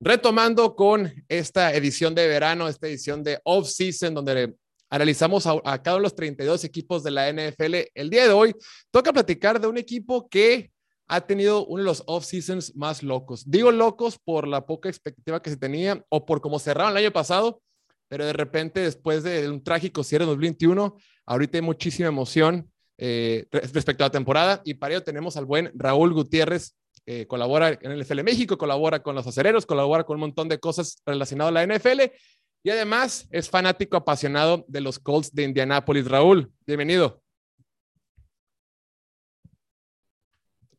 Retomando con esta edición de verano, esta edición de off-season, donde analizamos a, cada uno de los 32 equipos de la NFL. El día de hoy toca platicar de un equipo que ha tenido uno de los off-seasons más locos. Digo locos por la poca expectativa que se tenía o por cómo cerraron el año pasado, pero de repente después de un trágico cierre en 2021, ahorita hay muchísima emoción eh, respecto a la temporada y para ello tenemos al buen Raúl Gutiérrez, eh, colabora en el NFL México, colabora con los acereros, colabora con un montón de cosas relacionadas a la NFL y además es fanático apasionado de los Colts de Indianápolis. Raúl, bienvenido.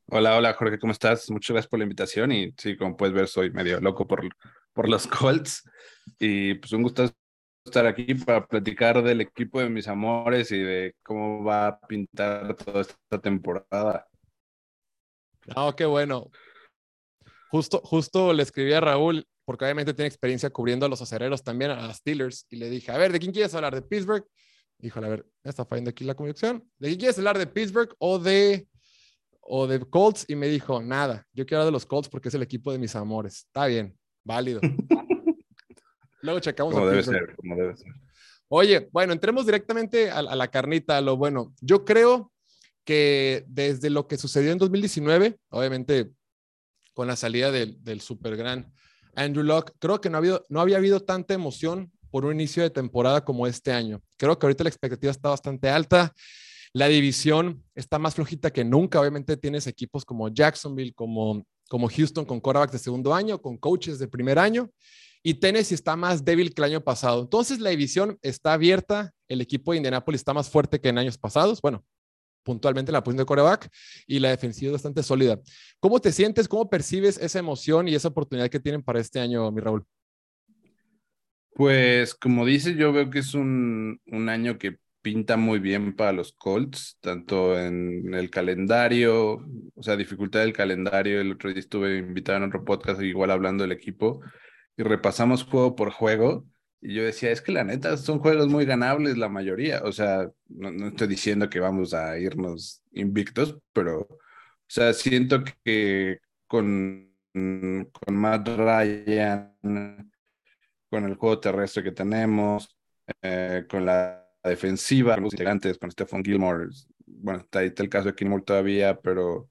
Hola, hola Jorge, ¿cómo estás? Muchas gracias por la invitación y sí, como puedes ver, soy medio loco por, por los Colts y pues un gusto estar aquí para platicar del equipo de mis amores y de cómo va a pintar toda esta temporada. No, qué bueno. Justo, justo le escribí a Raúl, porque obviamente tiene experiencia cubriendo a los acereros también, a las Steelers, y le dije, a ver, ¿de quién quieres hablar? ¿De Pittsburgh? Híjole, a ver, está fallando aquí la conexión. ¿De quién quieres hablar? ¿De Pittsburgh o de, o de Colts? Y me dijo, nada, yo quiero hablar de los Colts porque es el equipo de mis amores. Está bien, válido. Luego checamos. Como debe ser, como debe ser. Oye, bueno, entremos directamente a, a la carnita, a lo bueno. Yo creo que desde lo que sucedió en 2019, obviamente con la salida del, del super gran Andrew Locke, creo que no, ha no había habido tanta emoción por un inicio de temporada como este año. Creo que ahorita la expectativa está bastante alta. La división está más flojita que nunca. Obviamente tienes equipos como Jacksonville, como, como Houston con quarterbacks de segundo año, con coaches de primer año. Y Tennessee está más débil que el año pasado. Entonces la división está abierta. El equipo de Indianapolis está más fuerte que en años pasados. Bueno, puntualmente la posición de coreback y la defensiva es bastante sólida. ¿Cómo te sientes? ¿Cómo percibes esa emoción y esa oportunidad que tienen para este año, mi Raúl? Pues como dices, yo veo que es un, un año que pinta muy bien para los Colts, tanto en el calendario, o sea, dificultad del calendario. El otro día estuve invitado en otro podcast, igual hablando del equipo, y repasamos juego por juego y yo decía, es que la neta son juegos muy ganables la mayoría. O sea, no, estoy diciendo que vamos a irnos invictos, pero, o sea, siento que con, con Matt Ryan, con el juego terrestre que tenemos, eh, con la defensiva, los integrantes, con Stephen Gilmore, bueno, está ahí está el caso de Gilmore todavía, pero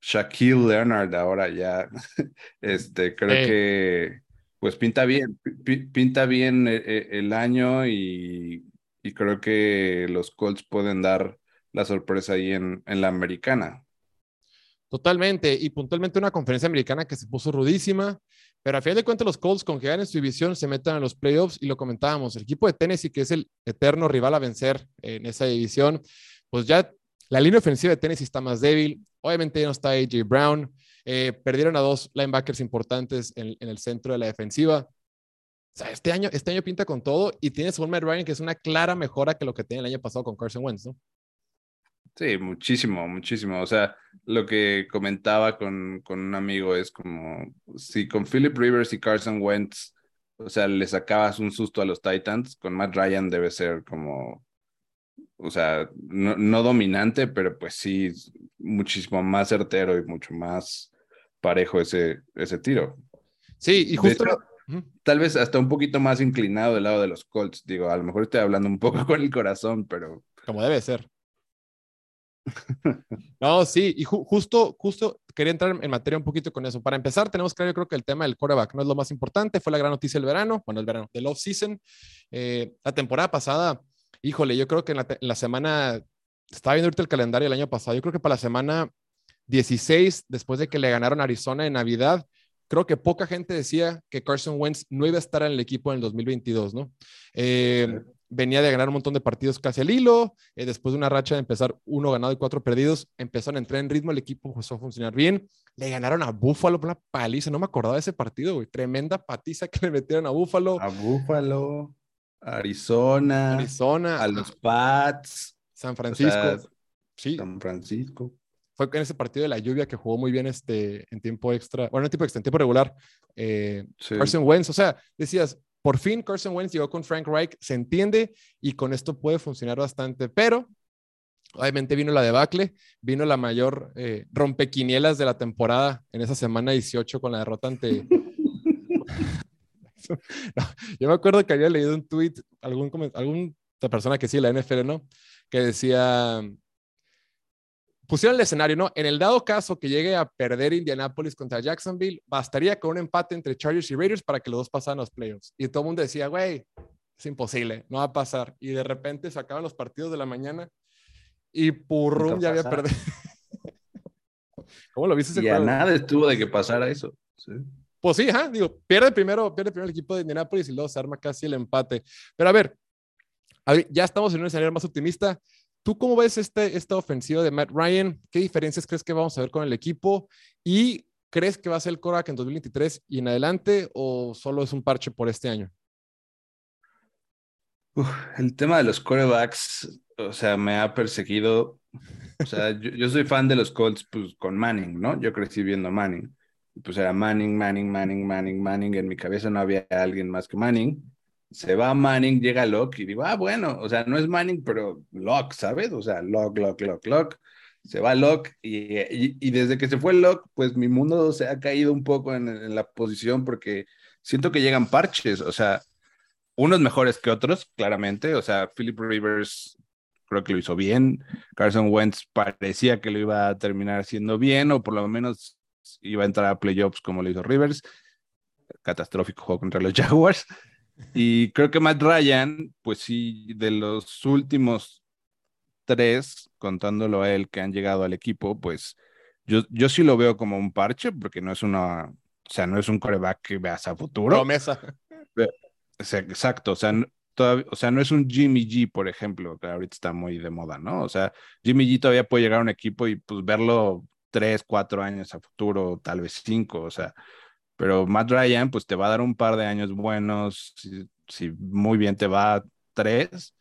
Shaquille Leonard ahora ya, este, creo que pues pinta bien, pinta bien eh, eh, el, año y, creo que los Colts pueden dar la sorpresa ahí en, en la americana. Totalmente, y puntualmente una conferencia americana que se puso rudísima, pero a fin de cuentas los Colts con que ganen su división se metan a los playoffs y lo comentábamos, el equipo de Tennessee que es el eterno rival a vencer en esa división, pues ya la línea ofensiva de Tennessee está más débil, obviamente ya no está AJ Brown, eh, perdieron a dos linebackers importantes en, el centro de la defensiva. O sea, este año, este año pinta con todo y tienes un Matt Ryan que es una clara mejora que lo que tenía el año pasado con Carson Wentz, ¿no? Sí, muchísimo, muchísimo. O sea, lo que comentaba con, con un amigo es como si con Philip Rivers y Carson Wentz, o sea, le sacabas un susto a los Titans, con Matt Ryan debe ser como, o sea, no, no dominante, pero pues sí, muchísimo más certero y mucho más parejo ese, ese tiro. Sí, y justo... tal vez hasta un poquito más inclinado del lado de los Colts. Digo, a lo mejor estoy hablando un poco con el corazón, pero... Como debe ser. No, sí, y justo, justo quería entrar en materia un poquito con eso. Para empezar, tenemos claro, yo creo que el tema del quarterback no es lo más importante, fue la gran noticia del verano, bueno, el verano, del off-season. Eh, la temporada pasada, híjole, yo creo que en la, en la semana, estaba viendo ahorita el calendario del año pasado, yo creo que para la semana 16, después de que le ganaron Arizona en Navidad, creo que poca gente decía que Carson Wentz no iba a estar en el equipo en el 2022, ¿no? Eh, venía de ganar un montón de partidos casi al hilo, eh, después de una racha de empezar uno ganado y cuatro perdidos, empezaron a entrar en ritmo, el equipo empezó a funcionar bien, le ganaron a Buffalo por una paliza, no me acordaba de ese partido, güey, tremenda patiza que le metieron a Buffalo. A Buffalo, Arizona, Arizona, a los Pats, San Francisco. sí. San Francisco fue en ese partido de la lluvia que jugó muy bien este, en tiempo extra, bueno, en tiempo extra, en tiempo regular, eh, Carson Wentz. O sea, decías, por fin Carson Wentz llegó con Frank Reich, se entiende y con esto puede funcionar bastante, pero obviamente vino la debacle, vino la mayor eh, rompequinielas de la temporada en esa semana 18 con la derrota ante, yo me acuerdo que había leído un tweet, algún, alguna persona que sí, la NFL, ¿no? Que decía, pusieron el escenario, ¿no? En el dado caso que llegue a perder Indianapolis contra Jacksonville, bastaría con un empate entre Chargers y Raiders para que los dos pasaran los playoffs. Y todo el mundo decía, güey, es imposible, no va a pasar. Y de repente se acaban los partidos de la mañana y purrum ya había perdido. ¿Cómo lo viste? Y a nada estuvo de que pasara eso. Pues sí, digo, pierde primero, pierde primero el equipo de Indianapolis y luego se arma casi el empate. Pero a ver, ya estamos en un escenario más optimista. ¿Tú cómo ves este, esta ofensiva de Matt Ryan? ¿Qué diferencias crees que vamos a ver con el equipo? ¿Y crees que va a ser el Korak en 2023 y en adelante o solo es un parche por este año? el tema de los corebacks, o sea, me ha perseguido. O sea, yo, soy fan de los Colts pues, con Manning, ¿no? Yo crecí viendo Manning. Pues era Manning, Manning, Manning, Manning, Manning. En mi cabeza no había alguien más que Manning. Se va Manning, llega Locke y digo, ah, bueno, o sea, no es Manning, pero Locke, ¿sabes? O sea, Locke, Locke, Locke, Locke. Se va Locke y, y, desde que se fue Locke, pues mi mundo se ha caído un poco en, en la posición porque siento que llegan parches. O sea, unos mejores que otros, claramente. O sea, Philip Rivers creo que lo hizo bien. Carson Wentz parecía que lo iba a terminar haciendo bien, o por lo menos iba a entrar a playoffs como lo hizo Rivers. Catastrófico juego contra los Jaguars. Y creo que Matt Ryan, pues sí, de los últimos tres, contándolo a él que han llegado al equipo, pues yo, yo sí lo veo como un parche, porque no es una, o sea, no es un coreback que veas a futuro. Promesa. Exacto, o sea, todavía, o sea, no es un Jimmy G, por ejemplo, que ahorita está muy de moda, ¿no? O sea, Jimmy G todavía puede llegar a un equipo y pues verlo tres, cuatro años a futuro, tal vez cinco, o sea, pero Matt Ryan pues te va a dar un par de años buenos, si, muy bien te va tres.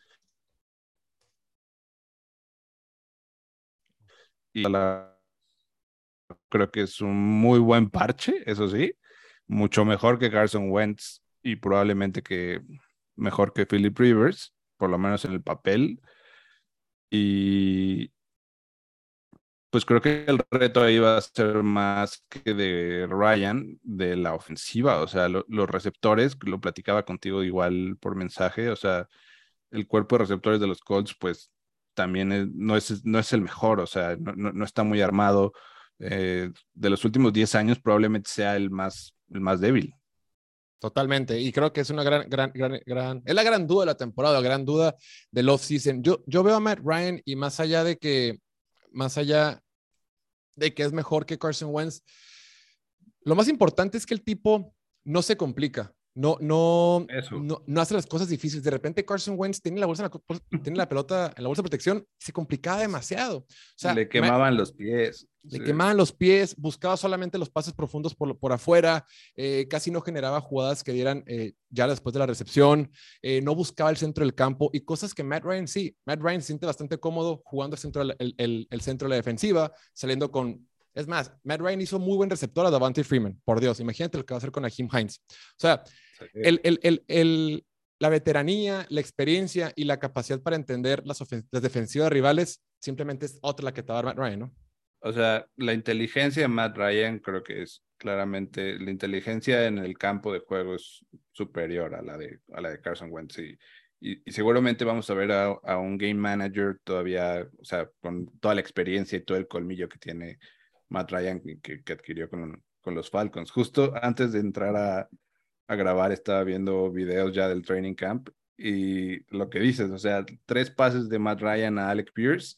Y creo que es un muy buen parche, eso sí, mucho mejor que Carson Wentz y probablemente que mejor que Philip Rivers, por lo menos en el papel. Y pues creo que el reto ahí va a ser más que de Ryan, de la ofensiva, o sea, los receptores, lo platicaba contigo igual por mensaje, o sea, el cuerpo de receptores de los Colts, pues también no, es, no es el mejor, o sea, no, no, está muy armado. Eh, de los últimos 10 años probablemente sea el más, el más débil. Totalmente. Y creo que es una gran, gran, gran, gran, es la gran duda de la temporada, la gran duda del off-season. Yo, yo veo a Matt Ryan y más allá de que, más allá de que es mejor que Carson Wentz, lo más importante es que el tipo no se complica. No, no, no, no, hace las cosas difíciles. De repente Carson Wentz tiene la bolsa, tiene la pelota en la bolsa de protección, se complicaba demasiado. O sea, le quemaban los pies. Le quemaban los pies, buscaba solamente los pases profundos por, por afuera, eh, casi no generaba jugadas que dieran eh, ya después de la recepción, eh, no buscaba el centro del campo y cosas que Matt Ryan sí. Matt Ryan se siente bastante cómodo jugando el centro, el, el, el centro de la defensiva, saliendo con es más, Matt Ryan hizo muy buen receptor a Davante Freeman. Por Dios, imagínate lo que va a hacer con Akeem Hines. O sea, el, el, el, la veteranía, la experiencia y la capacidad para entender las, las defensivas rivales simplemente es otra la que te va a dar Matt Ryan, ¿no? O sea, la inteligencia de Matt Ryan creo que es claramente, la inteligencia en el campo de juego es superior a la de, a la de Carson Wentz. Y, y, seguramente vamos a ver a, a, un game manager todavía, o sea, con toda la experiencia y todo el colmillo que tiene Matt Ryan que, que adquirió con, con los Falcons. Justo antes de entrar a, a grabar estaba viendo videos ya del training camp y lo que dices, o sea, tres pases de Matt Ryan a Alec Pierce,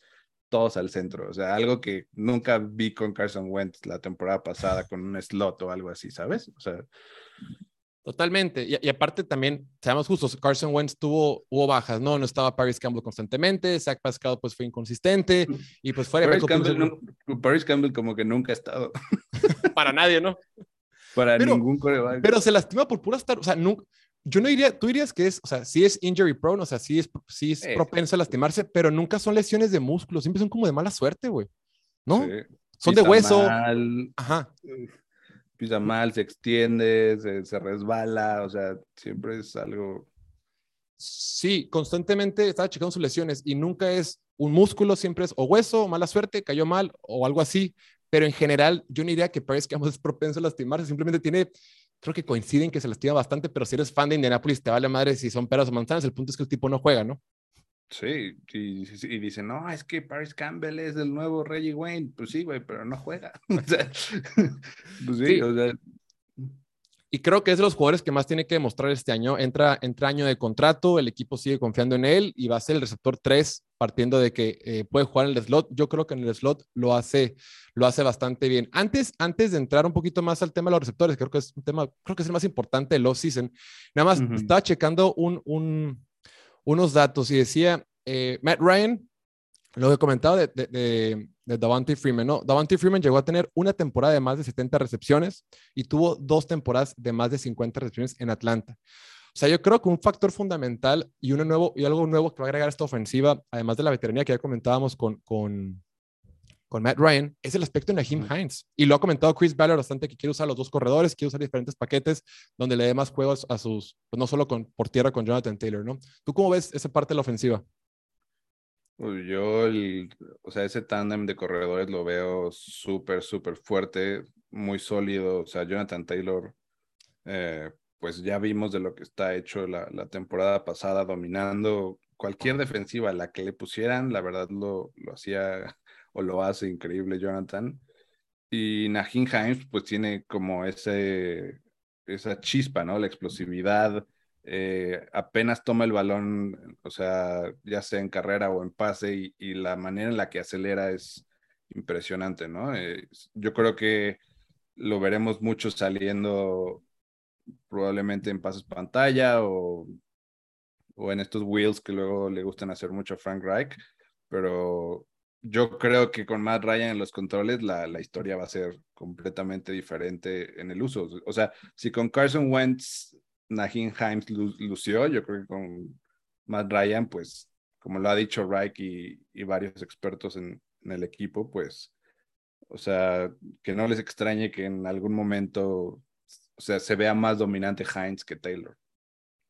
todos al centro, o sea, algo que nunca vi con Carson Wentz la temporada pasada con un slot o algo así, ¿sabes? O sea, Totalmente. Y, aparte también, seamos justos, Carson Wentz tuvo, hubo bajas, ¿no? No estaba Paris Campbell constantemente, Zach Pascal pues fue inconsistente y pues fuera Paris Campbell, Paris Campbell como que nunca ha estado. Para nadie, ¿no? Para ningún coreback. Pero se lastima por pura estar, o sea, nunca, yo no diría, tú dirías que es, o sea, sí es injury prone, o sea, sí es, sí es propenso a lastimarse, pero nunca son lesiones de músculo, siempre son como de mala suerte, güey. ¿No? Son de hueso. Ajá pisa mal, se extiende, se, resbala, o sea, siempre es algo. Sí, constantemente estaba checando sus lesiones y nunca es un músculo, siempre es o hueso, mala suerte, cayó mal o algo así, pero en general yo no diría que Paris Campbell es propenso a lastimarse, simplemente tiene creo que coinciden que se lastima bastante, pero si eres fan de Indianapolis, te vale madre si son peras o manzanas. El punto es que el tipo no juega, ¿no? Sí, y, y dicen, no, es que Paris Campbell es el nuevo Reggie Wayne. Pues sí, güey, pero no juega. o sea, pues sí, o sea, y creo que es de los jugadores que más tiene que demostrar este año. Entra, entra año de contrato, el equipo sigue confiando en él y va a ser el receptor 3 partiendo de que eh, puede jugar en el slot. Yo creo que en el slot lo hace, lo hace bastante bien. Antes, antes de entrar un poquito más al tema de los receptores, creo que es un tema, creo que es el más importante del off-season. Nada más estaba checando un, un, unos datos y decía eh, Matt Ryan, lo que comentaba de, de, de Davante Freeman, ¿no? Davante Freeman llegó a tener una temporada de más de 70 recepciones y tuvo dos temporadas de más de 50 recepciones en Atlanta. O sea, yo creo que un factor fundamental y, uno nuevo, y algo nuevo que va a agregar esta ofensiva, además de la veteranía que ya comentábamos con, con, con Matt Ryan, es el aspecto de Naheem Hines. Y lo ha comentado Chris Ballard bastante que quiere usar los dos corredores, quiere usar diferentes paquetes donde le dé más juegos a sus, pues no solo con, por tierra con Jonathan Taylor, ¿no? ¿Tú cómo ves esa parte de la ofensiva? Pues yo, el, o sea, ese tándem de corredores lo veo súper, súper fuerte, muy sólido. O sea, Jonathan Taylor, eh, pues ya vimos de lo que está hecho la, la, temporada pasada, dominando cualquier defensiva, la que le pusieran, la verdad lo, lo hacía o lo hace increíble Jonathan. Y Najin Himes, pues tiene como ese, esa chispa, ¿no? La explosividad, eh, apenas toma el balón, o sea, ya sea en carrera o en pase, y, la manera en la que acelera es impresionante, ¿no? Eh, yo creo que lo veremos mucho saliendo probablemente en pases pantalla o, o en estos wheels que luego le gustan hacer mucho a Frank Reich, pero yo creo que con Matt Ryan en los controles la, la, historia va a ser completamente diferente en el uso. O sea, si con Carson Wentz Najin Himes lució, yo creo que con Matt Ryan, pues como lo ha dicho Reich y, varios expertos en, el equipo, pues, o sea, que no les extrañe que en algún momento, o sea, se vea más dominante Hines que Taylor.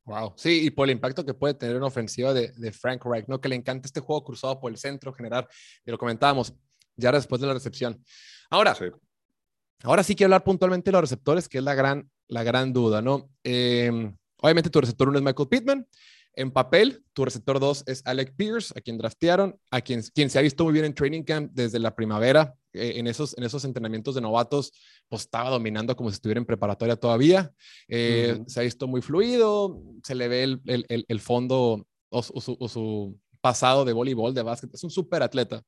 Wow, sí, y por el impacto que puede tener una ofensiva de, Frank Reich, ¿no? Que le encanta este juego cruzado por el centro, generar, y lo comentábamos ya después de la recepción. Ahora, ahora sí quiero hablar puntualmente de los receptores, que es la gran, la gran duda, ¿no? Em, obviamente tu receptor uno es Michael Pittman. En papel, tu receptor 2 es Alec Pierce, a quien draftearon, a quien, quien se ha visto muy bien en training camp desde la primavera, eh, en, esos, en esos entrenamientos de novatos, pues estaba dominando como si estuviera en preparatoria todavía. Eh, se ha visto muy fluido, se le ve el, el, el fondo o, su, o, su, pasado de voleibol, de básquet. Es un súper atleta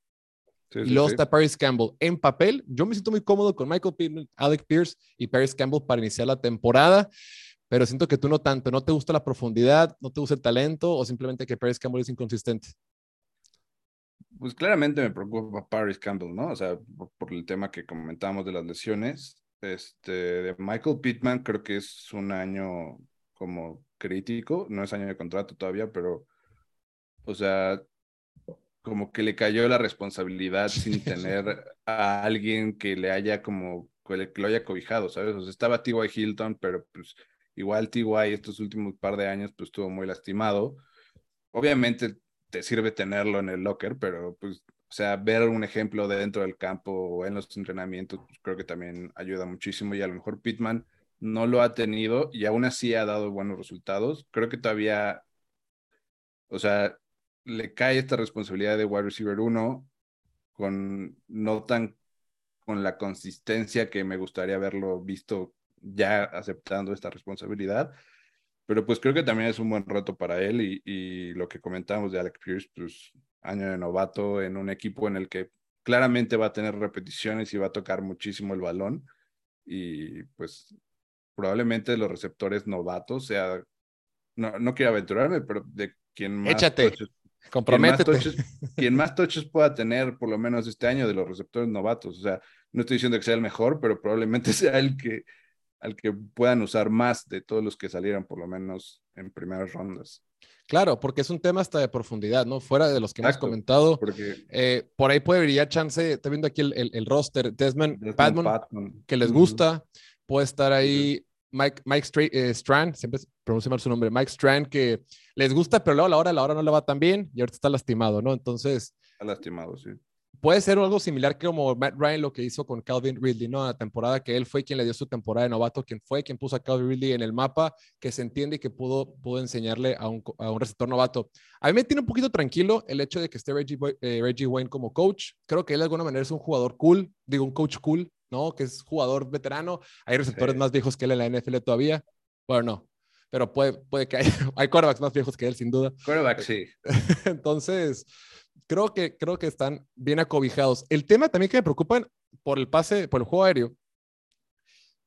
y luego está Paris Campbell. En papel, yo me siento muy cómodo con Michael Pittman, Alec Pierce y Paris Campbell para iniciar la temporada, pero siento que tú no tanto, no te gusta la profundidad, no te gusta el talento o simplemente que Paris Campbell es inconsistente. Pues claramente me preocupa Paris Campbell, ¿no? O sea, por, el tema que comentamos de las lesiones. Este, de Michael Pittman creo que es un año como crítico, no es año de contrato todavía, pero, o sea, como que le cayó la responsabilidad sin tener a alguien que le haya como, que lo haya cobijado, ¿sabes? O sea, estaba T.Y. Hilton, pero pues igual T.Y. estos últimos par de años pues estuvo muy lastimado. Obviamente te sirve tenerlo en el locker, pero pues, o sea, ver un ejemplo dentro del campo o en los entrenamientos, pues, creo que también ayuda muchísimo y a lo mejor Pittman no lo ha tenido y aún así ha dado buenos resultados. Creo que todavía, o sea, le cae esta responsabilidad de wide receiver 1 con no tan con la consistencia que me gustaría haberlo visto ya aceptando esta responsabilidad. Pero pues creo que también es un buen reto para él y, y lo que comentamos de Alex Pierce, pues año de novato en un equipo en el que claramente va a tener repeticiones y va a tocar muchísimo el balón y pues probablemente los receptores novatos sea, no, no quiero aventurarme, pero de quien más Échate. Comprométete. Quien más, toches, pueda tener, por lo menos este año, de los receptores novatos. O sea, no estoy diciendo que sea el mejor, pero probablemente sea el que, al que puedan usar más de todos los que salieran, por lo menos en primeras rondas. Claro, porque es un tema hasta de profundidad, ¿no? Fuera de los que hemos comentado. Porque... Eh, por ahí puede brillar chance, estoy viendo aquí el, el, roster, Desmond, Desmond que les gusta, puede estar ahí Mike, Mike eh, Strand, siempre pronuncio mal su nombre, Mike Strand, que les gusta, pero luego a la hora, a la hora no le va tan bien y ahorita está lastimado, ¿no? Entonces. Está lastimado, sí. Puede ser algo similar que como Matt Ryan lo que hizo con Calvin Ridley, ¿no? La temporada que él fue quien le dio su temporada de novato, quien fue quien puso a Calvin Ridley en el mapa, que se entiende y que pudo, pudo enseñarle a un, a un receptor novato. A mí me tiene un poquito tranquilo el hecho de que esté Reggie, eh, Reggie Wayne como coach. Creo que él de alguna manera es un jugador cool, digo, un coach cool, ¿no? Que es jugador veterano. Hay receptores más viejos que él en la NFL todavía. Bueno, no, pero puede, puede que haya, hay quarterbacks más viejos que él, sin duda. Quarterbacks, sí. Entonces, creo que, creo que están bien acobijados. El tema también que me preocupa por el pase, por el juego aéreo,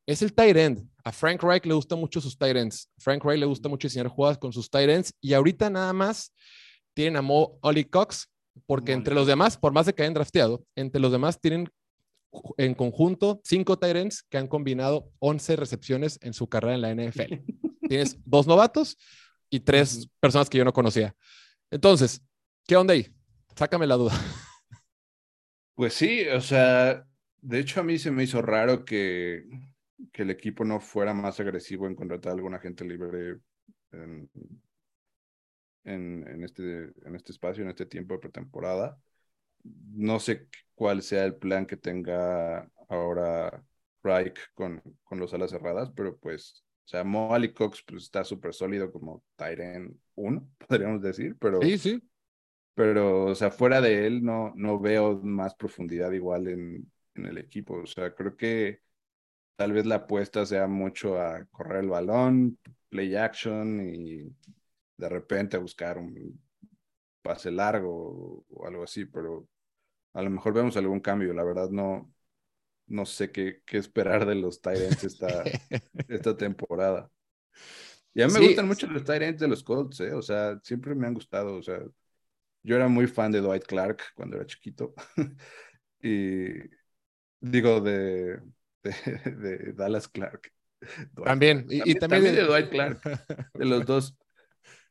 es el tight end. A Frank Reich le gusta mucho sus tight ends. Frank Reich le gusta mucho diseñar jugadas con sus tight ends y ahorita nada más tienen a Mo Ollie Cox, porque entre los demás, por más de que hayan drafteado, entre los demás tienen en conjunto cinco tight ends que han combinado 11 recepciones en su carrera en la NFL. Tienes dos novatos y tres personas que yo no conocía. Entonces, ¿qué onda ahí? Sácame la duda. Pues sí, o sea, de hecho a mí se me hizo raro que, que el equipo no fuera más agresivo en contratar a alguna gente libre en, en, este, en este espacio, en este tiempo de pretemporada. No sé cuál sea el plan que tenga ahora Reich con, con los alas cerradas, pero pues, o sea, Mo Cox pues, está súper sólido como Tyren 1, podríamos decir, pero... Sí, sí pero, o sea, fuera de él no, no veo más profundidad igual en, en el equipo. O sea, creo que tal vez la apuesta sea mucho a correr el balón, play action y de repente buscar un pase largo o, algo así, pero a lo mejor vemos algún cambio. La verdad no, no sé qué, qué esperar de los Tyrants esta, esta temporada. Ya me gustan mucho los Tyrants de los Colts, ¿eh? o sea, siempre me han gustado, o sea, yo era muy fan de Dwight Clark cuando era chiquito. y digo, de, de, Dallas Clark. también, Y, también, de... Dwight Clark, de los dos.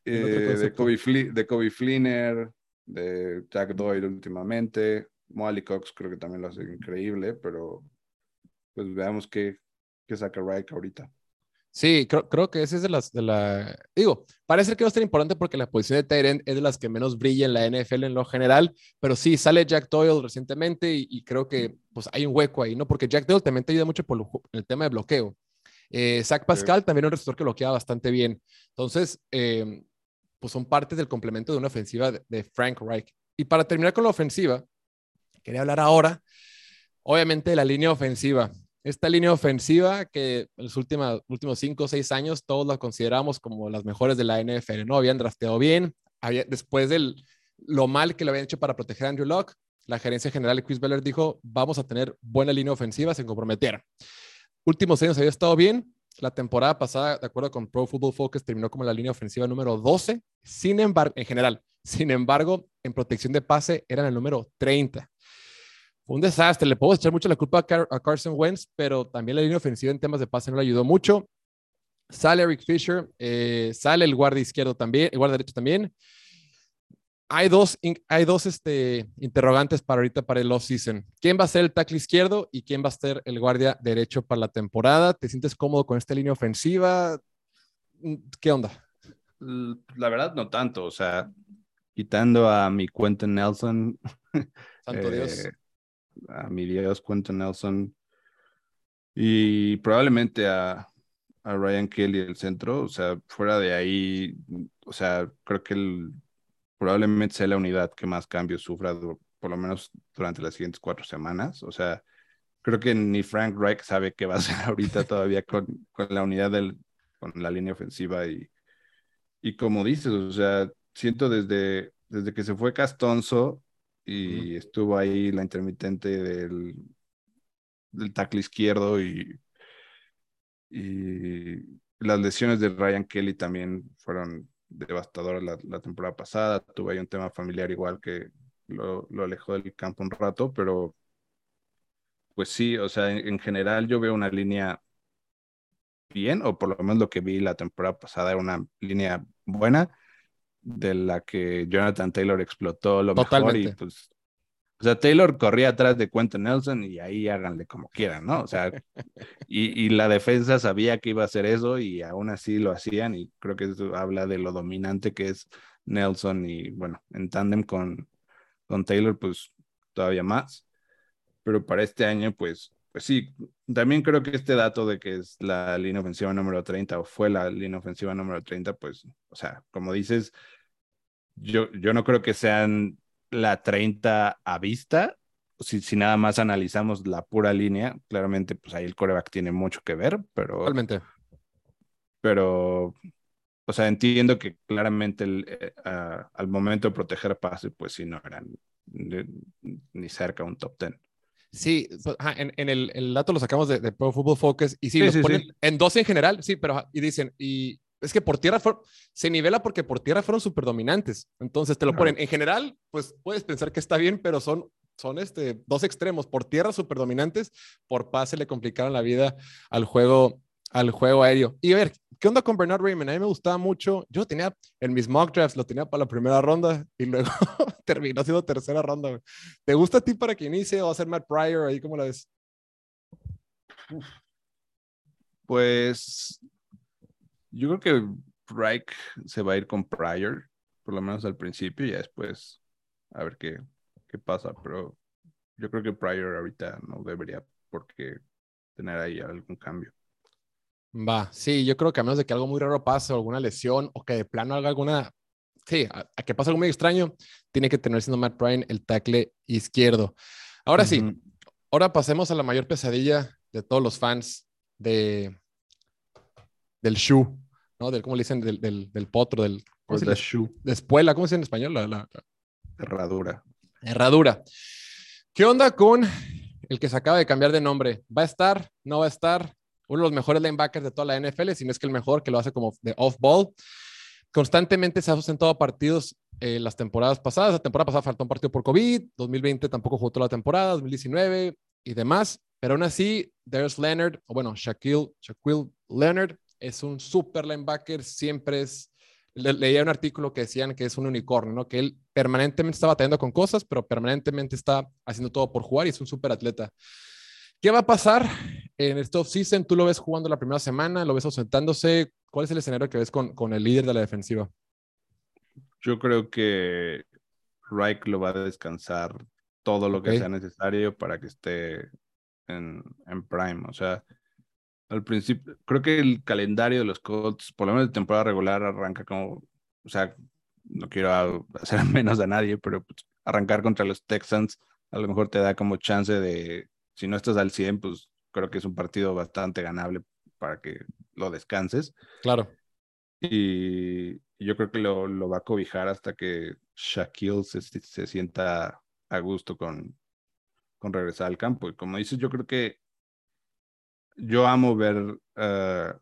Eh, de, Kobe de Kobe Fleener, de Jack Doyle últimamente. Molly Cox creo que también lo hace increíble, pero pues veamos qué, qué saca Reich ahorita. Sí, creo, creo, que ese es de las, de la, digo, parece que va a ser importante porque la posición de Tyrant es de las que menos brilla en la NFL en lo general, pero sí, sale Jack Doyle recientemente y, creo que pues hay un hueco ahí, ¿no? Porque Jack Doyle también te ayuda mucho por el tema de bloqueo. Eh, Zach Pascal también es un receptor que bloquea bastante bien. Entonces, eh, pues son partes del complemento de una ofensiva de, de Frank Reich. Y para terminar con la ofensiva, quería hablar ahora, obviamente, de la línea ofensiva esta línea ofensiva que en los últimos, últimos cinco o seis años todos la consideramos como las mejores de la NFL, ¿no? Habían drafteado bien, había, después de lo mal que lo habían hecho para proteger a Andrew Locke, la gerencia general de Chris Beller dijo, vamos a tener buena línea ofensiva, se comprometieron. Últimos años había estado bien, la temporada pasada, de acuerdo con Pro Football Focus, terminó como la línea ofensiva número 12, sin embargo, en general, sin embargo, en protección de pase eran el número 30 un desastre. Le puedo echar mucho la culpa a, Carson Wentz, pero también la línea ofensiva en temas de pase no le ayudó mucho. Sale Eric Fisher, eh, sale el guardia izquierdo también, el guardia derecho también. Hay dos, hay dos este, interrogantes para ahorita para el off-season. ¿Quién va a ser el tackle izquierdo y quién va a ser el guardia derecho para la temporada? ¿Te sientes cómodo con esta línea ofensiva? ¿Qué onda? La verdad, no tanto. O sea, quitando a mi cuenta Nelson. Santo Dios. A mi Dios Quentin Nelson. Y probablemente a, a Ryan Kelly el centro, o sea, fuera de ahí, o sea, creo que el, probablemente sea la unidad que más cambios sufra, por lo menos durante las siguientes cuatro semanas, o sea, creo que ni Frank Reich sabe qué va a hacer ahorita todavía con, con la unidad del, con la línea ofensiva y, y como dices, o sea, siento desde, desde que se fue Castonzo, y estuvo ahí la intermitente del, del tackle izquierdo y, y las lesiones de Ryan Kelly también fueron devastadoras la, temporada pasada. Tuve ahí un tema familiar igual que lo, lo, alejó del campo un rato, pero pues sí, o sea, en, en, general yo veo una línea bien, o por lo menos lo que vi la temporada pasada era una línea buena de la que Jonathan Taylor explotó lo mejor y pues o sea, Taylor corría atrás de Quentin Nelson y ahí háganle como quieran, ¿no? O sea, y, y, la defensa sabía que iba a hacer eso y aún así lo hacían y creo que eso habla de lo dominante que es Nelson y bueno, en tándem con, con Taylor, pues todavía más. Pero para este año, pues, pues sí, también creo que este dato de que es la línea ofensiva número 30 o fue la línea ofensiva número 30, pues, o sea, como dices, yo, yo no creo que sean la 30 a vista, si, si, nada más analizamos la pura línea, claramente pues ahí el coreback tiene mucho que ver, pero... Totalmente. Pero, o sea, entiendo que claramente el, eh, al momento de proteger pase, pues sí, no eran ni, cerca un top 10. Sí, pues, en, en el, el, dato lo sacamos de, de, Pro Football Focus y sí, los ponen en 12 en general, sí, pero y dicen, y es que por tierra se nivela porque por tierra fueron súper dominantes. Entonces te lo ponen. En general, pues puedes pensar que está bien, pero son, son este, dos extremos. Por tierra súper dominantes, por pase le complicaron la vida al juego, al juego aéreo. Y a ver, ¿qué onda con Bernard Raymond? A mí me gustaba mucho. Yo tenía en mis mock drafts, lo tenía para la primera ronda y luego terminó siendo tercera ronda. ¿Te gusta a ti para que inicie o va a ser Matt Pryor ahí? ¿Cómo la ves? Pues yo creo que Reich se va a ir con Pryor, por lo menos al principio, y después a ver qué, qué pasa. Pero yo creo que Pryor ahorita no debería porque tener ahí algún cambio. Va, sí, yo creo que a menos de que algo muy raro pase, alguna lesión, o que de plano haga alguna, sí, a, que pase algo muy extraño, tiene que tener siendo Matt Pryor el tackle izquierdo. Ahora sí, ahora pasemos a la mayor pesadilla de todos los fans de, del shoe, ¿no? Del, ¿cómo le dicen? Del, del, del potro, del... ¿cómo se shoe. De espuela, ¿cómo se dice en español? La, la, Herradura. Herradura. ¿Qué onda con el que se acaba de cambiar de nombre? ¿Va a estar? ¿No va a estar? Uno de los mejores linebackers de toda la NFL, si no es que el mejor, que lo hace como de off-ball. Constantemente se ha sustentado partidos eh, las temporadas pasadas. La temporada pasada faltó un partido por COVID, 2020 tampoco jugó toda la temporada, 2019 y demás. Pero aún así, Darius Leonard, o bueno, Shaquille, Shaquille Leonard, es un super linebacker, siempre es, leía un artículo que decían que es un unicornio, ¿no? Que él permanentemente está batallando con cosas, pero permanentemente está haciendo todo por jugar y es un super atleta. ¿Qué va a pasar en este offseason? ¿Tú lo ves jugando la primera semana? ¿Lo ves ausentándose? ¿Cuál es el escenario que ves con, con el líder de la defensiva? Yo creo que Reich lo va a descansar todo lo que sea necesario para que esté en, en prime. O sea, al principio, creo que el calendario de los Colts, por lo menos de temporada regular, arranca como, o sea, no quiero hacer menos a nadie, pero pues, arrancar contra los Texans a lo mejor te da como chance de, si no estás al 100, pues creo que es un partido bastante ganable para que lo descanses. Claro. Y, yo creo que lo, lo, va a cobijar hasta que Shaquille se, se sienta a gusto con, con regresar al campo. Y como dices, yo creo que yo amo ver, uh,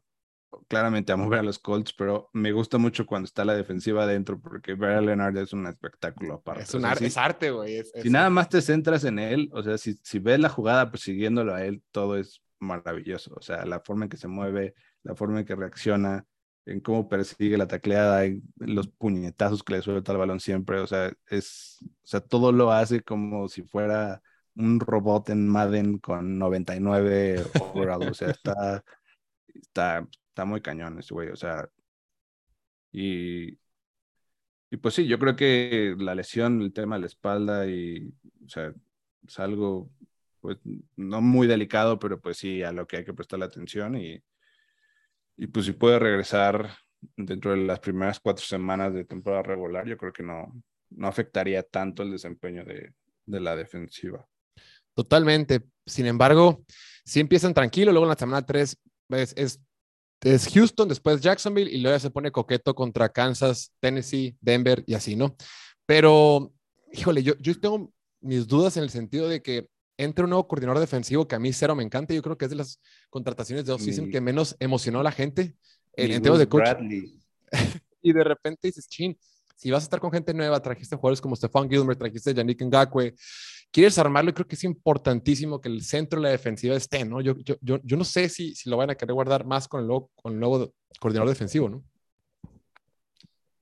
claramente amo ver a los Colts, pero me gusta mucho cuando está la defensiva adentro, porque ver a Leonard es un espectáculo aparte. Es, un es arte, güey. Si nada más te centras en él, o sea, si, si ves la jugada persiguiéndolo a él, todo es maravilloso. O sea, la forma en que se mueve, la forma en que reacciona, en cómo persigue la tacleada, en los puñetazos que le suelta el balón siempre. O sea, es, o sea, todo lo hace como si fuera un robot en Madden con 99 overall, o sea, está, está, está muy cañón ese güey, o sea, y, y pues sí, yo creo que la lesión, el tema de la espalda y, o sea, es algo, pues, no muy delicado, pero pues sí, a lo que hay que prestarle atención y, y pues si puede regresar dentro de las primeras cuatro semanas de temporada regular, yo creo que no, no afectaría tanto el desempeño de, de la defensiva. Totalmente. Sin embargo, si empiezan tranquilo, luego en la semana 3 es, es, es, Houston, después Jacksonville y luego ya se pone coqueto contra Kansas, Tennessee, Denver y así, ¿no? Pero, híjole, yo, yo tengo mis dudas en el sentido de que entre un nuevo coordinador defensivo que a mí cero me encanta. Yo creo que es de las contrataciones de offseason que menos emocionó a la gente en, en de coach. y de repente dices, chin, si vas a estar con gente nueva, trajiste jugadores como Stefan Gilmer, trajiste Yannick Ngakwe, quieres armarlo, creo que es importantísimo que el centro de la defensiva esté, ¿no? Yo, yo, yo, no sé si, si lo van a querer guardar más con el nuevo, con el nuevo coordinador defensivo, ¿no?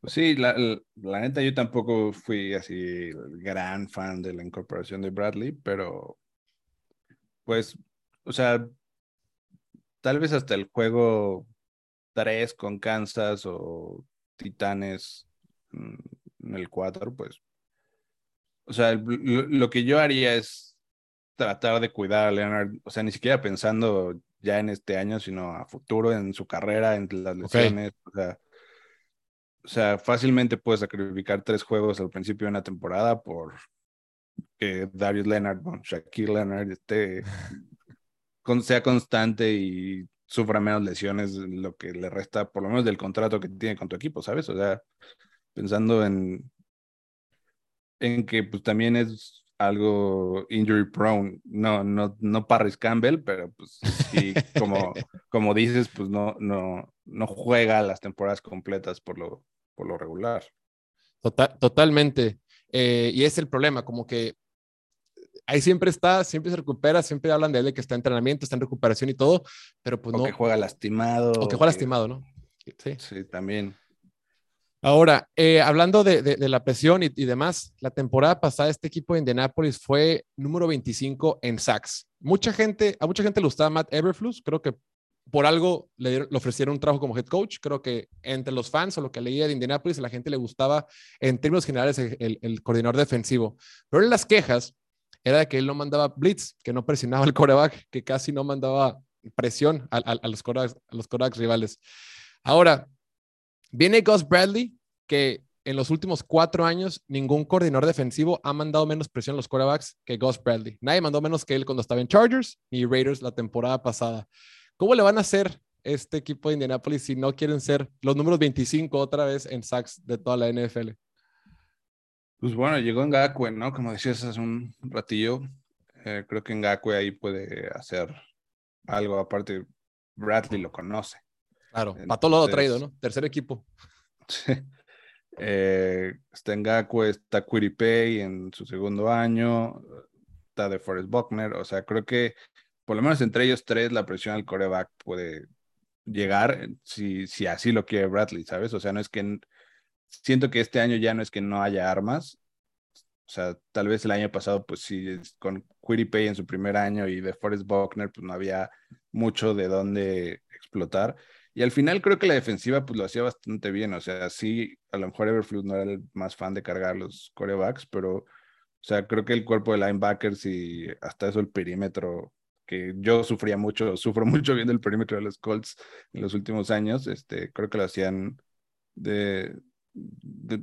Pues sí, la, la, neta yo tampoco fui así gran fan de la incorporación de Bradley, pero pues, o sea, tal vez hasta el juego 3 con Kansas o Titanes en el 4, pues O sea, lo, que yo haría es tratar de cuidar a Leonard, o sea, ni siquiera pensando ya en este año, sino a futuro, en su carrera, en las lesiones. O, sea, o sea, fácilmente puedes sacrificar tres juegos al principio de una temporada por que Darius Leonard, bueno, Shaquille Leonard esté, sea constante y sufra menos lesiones, lo que le resta por lo menos del contrato que tiene con tu equipo, ¿sabes? O sea, pensando en, en que pues también es algo injury prone, no, no, no Parris Campbell, pero pues sí, como, como dices, pues no, no, no juega las temporadas completas por lo, por lo regular. Total, totalmente. Eh, y es el problema, como que ahí siempre está, siempre se recupera, siempre hablan de él que está en entrenamiento, está en recuperación y todo, pero pues o no. que juega lastimado. O que juega lastimado, ¿no? Sí. Sí, también. Ahora, eh, hablando de, la presión y, demás, la temporada pasada este equipo de Indianapolis fue número 25 en sacks. Mucha gente, a mucha gente le gustaba Matt Everflus, creo que por algo le, ofrecieron un trabajo como head coach. Creo que entre los fans o lo que leía de Indianapolis, a la gente le gustaba en términos generales el, coordinador defensivo. Pero en las quejas era de que él no mandaba blitz, que no presionaba al coreback, que casi no mandaba presión a, los corebacks, a los corebacks rivales. Ahora, Viene Gus Bradley, que en los últimos cuatro años ningún coordinador defensivo ha mandado menos presión a los quarterbacks que Gus Bradley. Nadie mandó menos que él cuando estaba en Chargers ni Raiders la temporada pasada. ¿Cómo le van a hacer este equipo de Indianapolis si no quieren ser los números 25 otra vez en sacks de toda la NFL? Pues bueno, llegó en Ngakwe, ¿no? Como decías hace un ratillo, eh, creo que Ngakwe ahí puede hacer algo. Aparte, Bradley lo conoce. Claro, para todo lado traído, ¿no? Tercer equipo. Sí. Eh, está en está Quiripay en su segundo año, está de Forrest Buckner, o sea, creo que por lo menos entre ellos tres la presión al coreback puede llegar si, si así lo quiere Bradley, ¿sabes? O sea, no es que siento que este año ya no es que no haya armas, o sea, tal vez el año pasado, pues sí, con Quiripay en su primer año y de Forrest Buckner, pues no había mucho de dónde explotar. Y al final creo que la defensiva pues lo hacía bastante bien. O sea, sí, a lo mejor Everflux no era el más fan de cargar los corebacks, pero, o sea, creo que el cuerpo de linebackers y hasta eso el perímetro, que yo sufría mucho, sufro mucho viendo el perímetro de los Colts en los últimos años, este, creo que lo hacían de,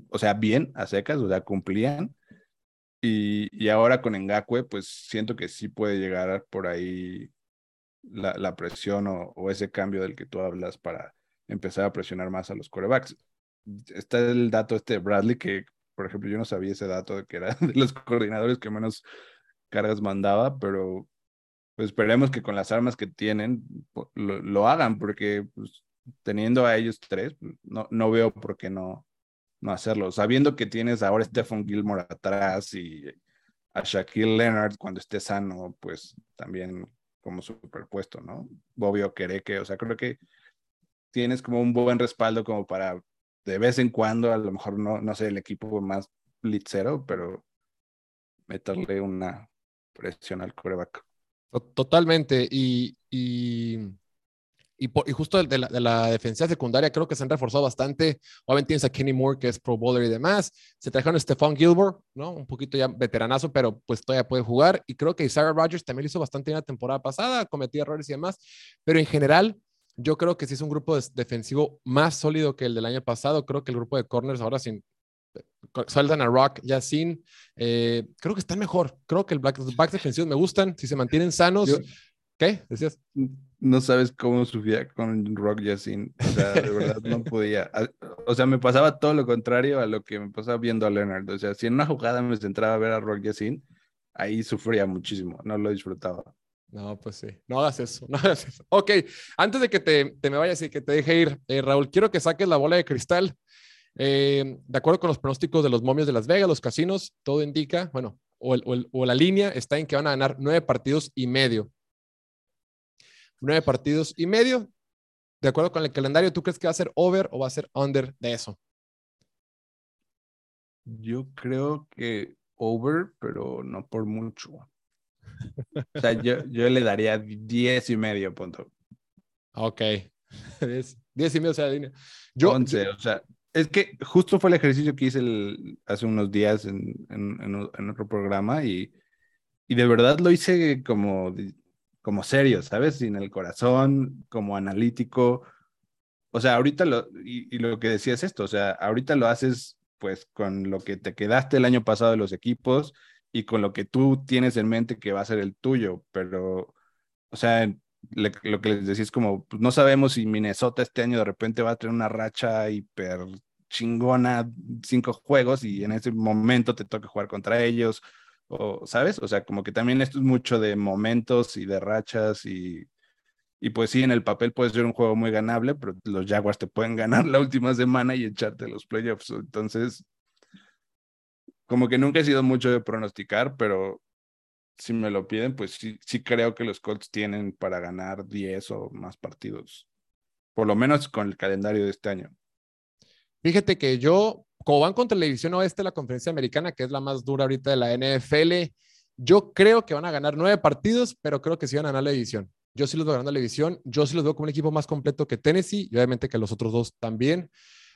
o sea, bien, a secas, o sea, cumplían. Y, y ahora con Engakwe, pues siento que sí puede llegar por ahí la, presión o, ese cambio del que tú hablas para empezar a presionar más a los corebacks. Está el dato este de Bradley, que por ejemplo yo no sabía ese dato de que era de los coordinadores que menos cargas mandaba, pero pues esperemos que con las armas que tienen lo, hagan, porque pues, teniendo a ellos tres, no, no veo por qué no, no hacerlo. Sabiendo que tienes ahora a Stephen Gilmore atrás y a Shaquille Leonard cuando esté sano, pues también como superpuesto, ¿no? Bobio que, o sea, creo que tienes como un buen respaldo como para de vez en cuando, a lo mejor no, no sé, el equipo más blitzero, pero meterle una presión al coreback. Totalmente. Y, y y, justo de la, de la, defensa secundaria creo que se han reforzado bastante. Obviamente tienes a Kenny Moore, que es Pro Bowler y demás. Se trajeron a Stephon Gilbert, ¿no? Un poquito ya veteranazo, pero pues todavía puede jugar. Y creo que Sarah Rogers también lo hizo bastante en la temporada pasada, cometía errores y demás. Pero en general, yo creo que sí es un grupo defensivo más sólido que el del año pasado. Creo que el grupo de corners ahora sin saltan a Rock ya sin, eh, creo que están mejor. Creo que el back, los backs defensivos me gustan. Si se mantienen sanos, ¿qué? Decías no sabes cómo sufría con Rock Yacine. O sea, de verdad no podía. O sea, me pasaba todo lo contrario a lo que me pasaba viendo a Leonard. O sea, si en una jugada me centraba a ver a Rock Yacine, ahí sufría muchísimo, no lo disfrutaba. No, pues sí, no hagas eso, no hagas eso. Ok, antes de que te, te me vayas y que te deje ir, eh, Raúl, quiero que saques la bola de cristal. Eh, de acuerdo con los pronósticos de los momios de Las Vegas, los casinos, todo indica, bueno, o, o la línea está en que van a ganar nueve partidos y medio nueve partidos y medio. De acuerdo con el calendario, ¿tú crees que va a ser over o va a ser under de eso? Yo creo que over, pero no por mucho. O sea, yo, yo le daría diez y medio, punto. Ok. diez y medio, o sea, Yo, 11, o sea, Es que justo fue el ejercicio que hice hace unos días en, en, otro programa y, y, de verdad lo hice como, como serio, ¿sabes? Sin el corazón, como analítico. O sea, ahorita lo, y, lo que decía es esto, o sea, ahorita lo haces pues con lo que te quedaste el año pasado de los equipos y con lo que tú tienes en mente que va a ser el tuyo, pero, o sea, lo que les decía es como, pues no sabemos si Minnesota este año de repente va a tener una racha hiper chingona, cinco juegos y en ese momento te toca jugar contra ellos, o, ¿sabes? O sea, como que también esto es mucho de momentos y de rachas y, y pues sí, en el papel puede ser un juego muy ganable, pero los Jaguars te pueden ganar la última semana y echarte los playoffs. Entonces, como que nunca he sido mucho de pronosticar, pero si me lo piden, pues sí, sí creo que los Colts tienen para ganar 10 o más partidos, por lo menos con el calendario de este año. Fíjate que yo, como van contra la división oeste de la conferencia americana, que es la más dura ahorita de la NFL, yo creo que van a ganar nueve partidos, pero creo que sí van a ganar la división. Yo sí los veo ganando la división, yo sí los veo como un equipo más completo que Tennessee y obviamente que los otros dos también.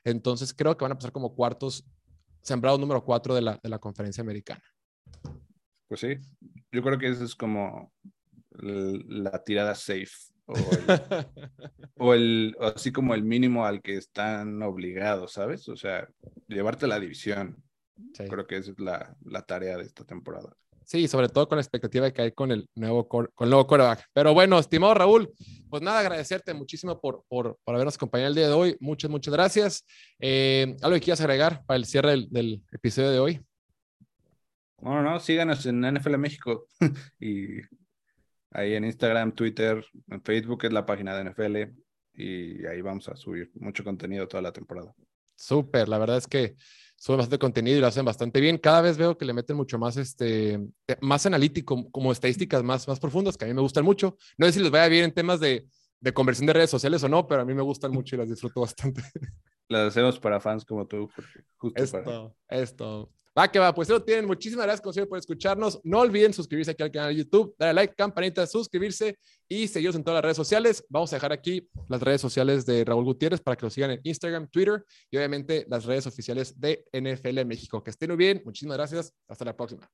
Entonces creo que van a pasar como cuartos, sembrados número cuatro de la, de la conferencia americana. Pues sí, yo creo que eso es como la tirada safe o, el, así como el mínimo al que están obligados, ¿sabes? O sea, llevarte la división. Creo que esa es la, la, tarea de esta temporada. Sí, sobre todo con la expectativa de hay con el nuevo, con el nuevo quarterback. Pero bueno, estimado Raúl, pues nada, agradecerte muchísimo por, por, por habernos acompañado el día de hoy. Muchas, muchas gracias. Eh, ¿Algo que quieras agregar para el cierre del, del episodio de hoy? No, no, síganos en NFL México y ahí en Instagram, Twitter, en Facebook es la página de NFL y ahí vamos a subir mucho contenido toda la temporada. Súper, la verdad es que suben bastante contenido y lo hacen bastante bien. Cada vez veo que le meten mucho más, este, más analítico, como estadísticas más, más profundas, que a mí me gustan mucho. No sé si les vaya bien en temas de, de conversión de redes sociales o no, pero a mí me gustan mucho y las disfruto bastante. Las hacemos para fans como tú, Justo esto, esto. Va que va, pues eso tienen. Muchísimas gracias, siempre, por escucharnos. No olviden suscribirse aquí al canal de YouTube, darle like, campanita, suscribirse y seguirnos en todas las redes sociales. Vamos a dejar aquí las redes sociales de Raúl Gutiérrez para que lo sigan en Instagram, Twitter y obviamente las redes oficiales de NFL México. Que estén muy bien. Muchísimas gracias. Hasta la próxima.